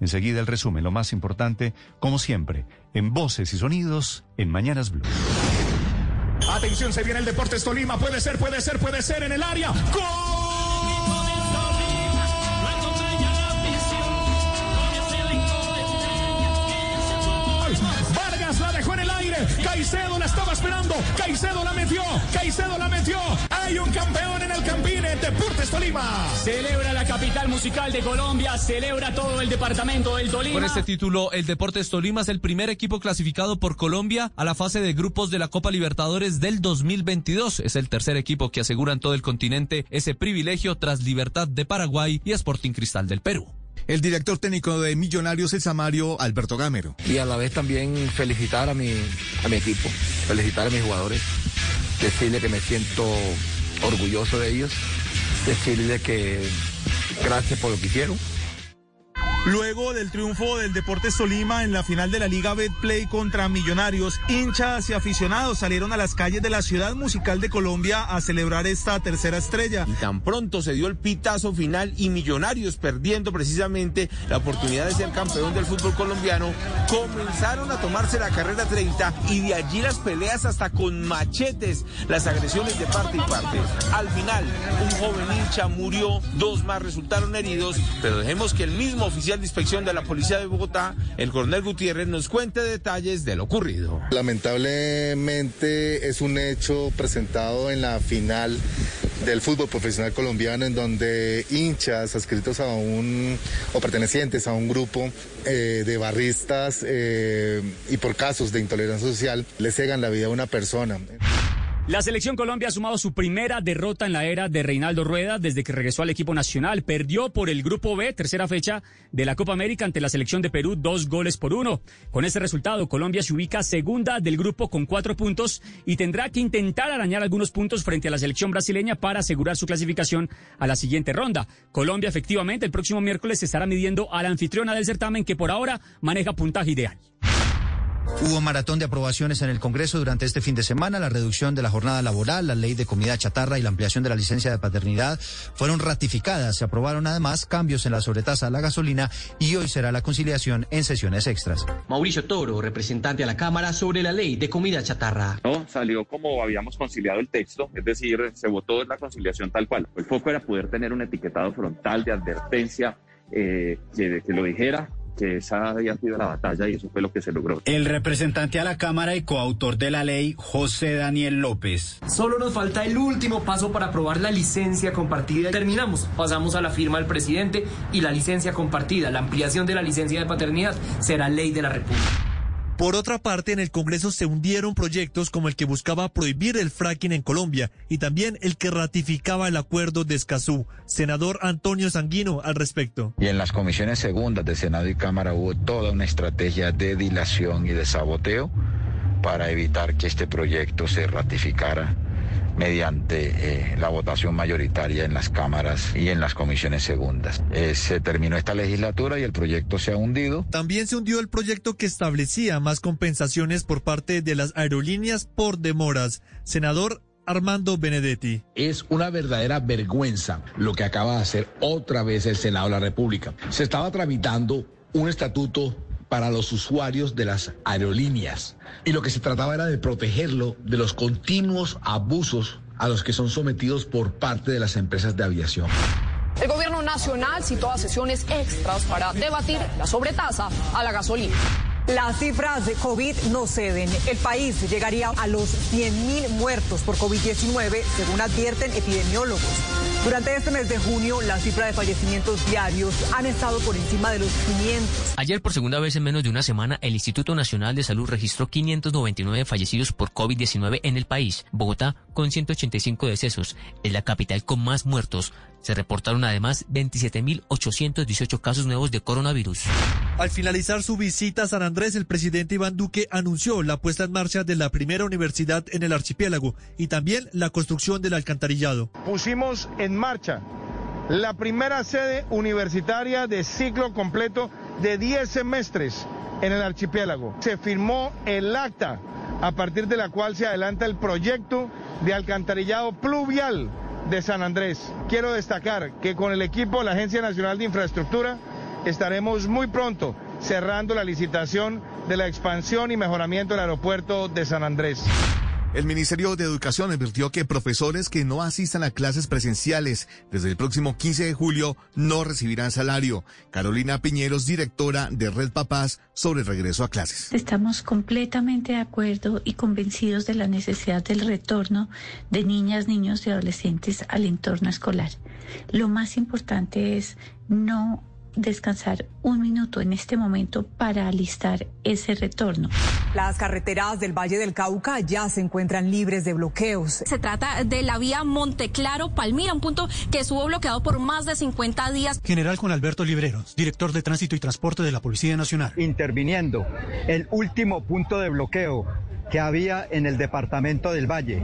Enseguida el resumen, lo más importante, como siempre, en voces y sonidos, en Mañanas Blue. Atención, se viene el Deportes Tolima. Puede ser, puede ser, puede ser en el área. ¡Gol! Vargas la dejó en el aire. Caicedo la estaba esperando. Caicedo la metió. Caicedo la metió. Un campeón en el Campine. Deportes Tolima. Celebra la capital musical de Colombia. Celebra todo el departamento del Tolima. Con este título, el Deportes Tolima es el primer equipo clasificado por Colombia a la fase de grupos de la Copa Libertadores del 2022. Es el tercer equipo que asegura en todo el continente ese privilegio tras Libertad de Paraguay y Sporting Cristal del Perú. El director técnico de Millonarios es Samario Alberto Gamero. Y a la vez también felicitar a mi, a mi equipo, felicitar a mis jugadores, decirle que me siento orgulloso de ellos, decirle que gracias por lo que hicieron. Luego del triunfo del Deportes Tolima en la final de la Liga Betplay contra Millonarios, hinchas y aficionados salieron a las calles de la ciudad musical de Colombia a celebrar esta tercera estrella. Y tan pronto se dio el pitazo final y Millonarios perdiendo precisamente la oportunidad de ser campeón del fútbol colombiano, comenzaron a tomarse la carrera 30 y de allí las peleas hasta con machetes, las agresiones de parte y parte. Al final, un joven hincha murió, dos más resultaron heridos, pero dejemos que el mismo oficial de inspección de la Policía de Bogotá, el coronel Gutiérrez, nos cuente detalles de lo ocurrido. Lamentablemente es un hecho presentado en la final del fútbol profesional colombiano en donde hinchas adscritos a un o pertenecientes a un grupo eh, de barristas eh, y por casos de intolerancia social le cegan la vida a una persona. La selección Colombia ha sumado su primera derrota en la era de Reinaldo Rueda desde que regresó al equipo nacional. Perdió por el Grupo B, tercera fecha de la Copa América ante la selección de Perú, dos goles por uno. Con ese resultado, Colombia se ubica segunda del grupo con cuatro puntos y tendrá que intentar arañar algunos puntos frente a la selección brasileña para asegurar su clasificación a la siguiente ronda. Colombia, efectivamente, el próximo miércoles se estará midiendo a la anfitriona del certamen que por ahora maneja puntaje ideal. Hubo maratón de aprobaciones en el Congreso durante este fin de semana. La reducción de la jornada laboral, la ley de comida chatarra y la ampliación de la licencia de paternidad fueron ratificadas. Se aprobaron además cambios en la sobretasa a la gasolina y hoy será la conciliación en sesiones extras. Mauricio Toro, representante a la Cámara sobre la ley de comida chatarra. No, salió como habíamos conciliado el texto, es decir, se votó la conciliación tal cual. El foco era poder tener un etiquetado frontal de advertencia eh, que, que lo dijera que esa había sido la batalla y eso fue lo que se logró. El representante a la Cámara y coautor de la ley, José Daniel López. Solo nos falta el último paso para aprobar la licencia compartida. Terminamos, pasamos a la firma del presidente y la licencia compartida, la ampliación de la licencia de paternidad será ley de la República. Por otra parte, en el Congreso se hundieron proyectos como el que buscaba prohibir el fracking en Colombia y también el que ratificaba el acuerdo de Escazú. Senador Antonio Sanguino al respecto. Y en las comisiones segundas de Senado y Cámara hubo toda una estrategia de dilación y de saboteo para evitar que este proyecto se ratificara mediante eh, la votación mayoritaria en las cámaras y en las comisiones segundas. Eh, se terminó esta legislatura y el proyecto se ha hundido. También se hundió el proyecto que establecía más compensaciones por parte de las aerolíneas por demoras. Senador Armando Benedetti. Es una verdadera vergüenza lo que acaba de hacer otra vez el Senado de la República. Se estaba tramitando un estatuto para los usuarios de las aerolíneas. Y lo que se trataba era de protegerlo de los continuos abusos a los que son sometidos por parte de las empresas de aviación. El gobierno nacional citó a sesiones extras para debatir la sobretasa a la gasolina. Las cifras de COVID no ceden. El país llegaría a los 100.000 muertos por COVID-19, según advierten epidemiólogos. Durante este mes de junio, la cifra de fallecimientos diarios han estado por encima de los 500. Ayer, por segunda vez en menos de una semana, el Instituto Nacional de Salud registró 599 fallecidos por COVID-19 en el país. Bogotá, con 185 decesos, es la capital con más muertos. Se reportaron además 27.818 casos nuevos de coronavirus. Al finalizar su visita a San Andrés, el presidente Iván Duque anunció la puesta en marcha de la primera universidad en el archipiélago y también la construcción del alcantarillado. Pusimos en marcha la primera sede universitaria de ciclo completo de 10 semestres en el archipiélago. Se firmó el acta a partir de la cual se adelanta el proyecto de alcantarillado pluvial de San Andrés. Quiero destacar que con el equipo de la Agencia Nacional de Infraestructura estaremos muy pronto cerrando la licitación de la expansión y mejoramiento del aeropuerto de San Andrés. El Ministerio de Educación advirtió que profesores que no asistan a clases presenciales desde el próximo 15 de julio no recibirán salario. Carolina Piñeros, directora de Red Papás, sobre el regreso a clases. Estamos completamente de acuerdo y convencidos de la necesidad del retorno de niñas, niños y adolescentes al entorno escolar. Lo más importante es no descansar un minuto en este momento para alistar ese retorno. Las carreteras del Valle del Cauca ya se encuentran libres de bloqueos. Se trata de la vía Monteclaro-Palmira, un punto que estuvo bloqueado por más de 50 días. General con Alberto Libreros, director de Tránsito y Transporte de la Policía Nacional. Interviniendo el último punto de bloqueo que había en el departamento del Valle.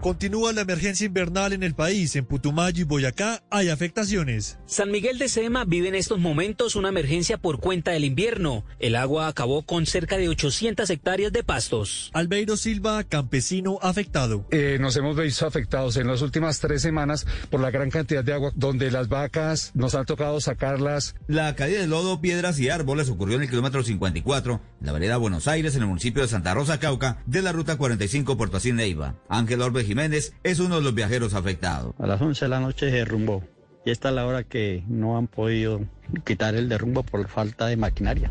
Continúa la emergencia invernal en el país. En Putumayo y Boyacá hay afectaciones. San Miguel de Sema vive en estos momentos una emergencia por cuenta del invierno. El agua acabó con cerca de 800 hectáreas de pastos. Albeiro Silva, campesino afectado. Eh, nos hemos visto afectados en las últimas tres semanas por la gran cantidad de agua, donde las vacas nos han tocado sacarlas. La caída de lodo, piedras y árboles ocurrió en el kilómetro 54, en la vereda Buenos Aires, en el municipio de Santa Rosa, Cauca, de la ruta 45 Puerto Asín Neiva. Ángel Orbe Jiménez es uno de los viajeros afectados. A las 11 de la noche se derrumbó. Y esta es la hora que no han podido quitar el derrumbo por falta de maquinaria.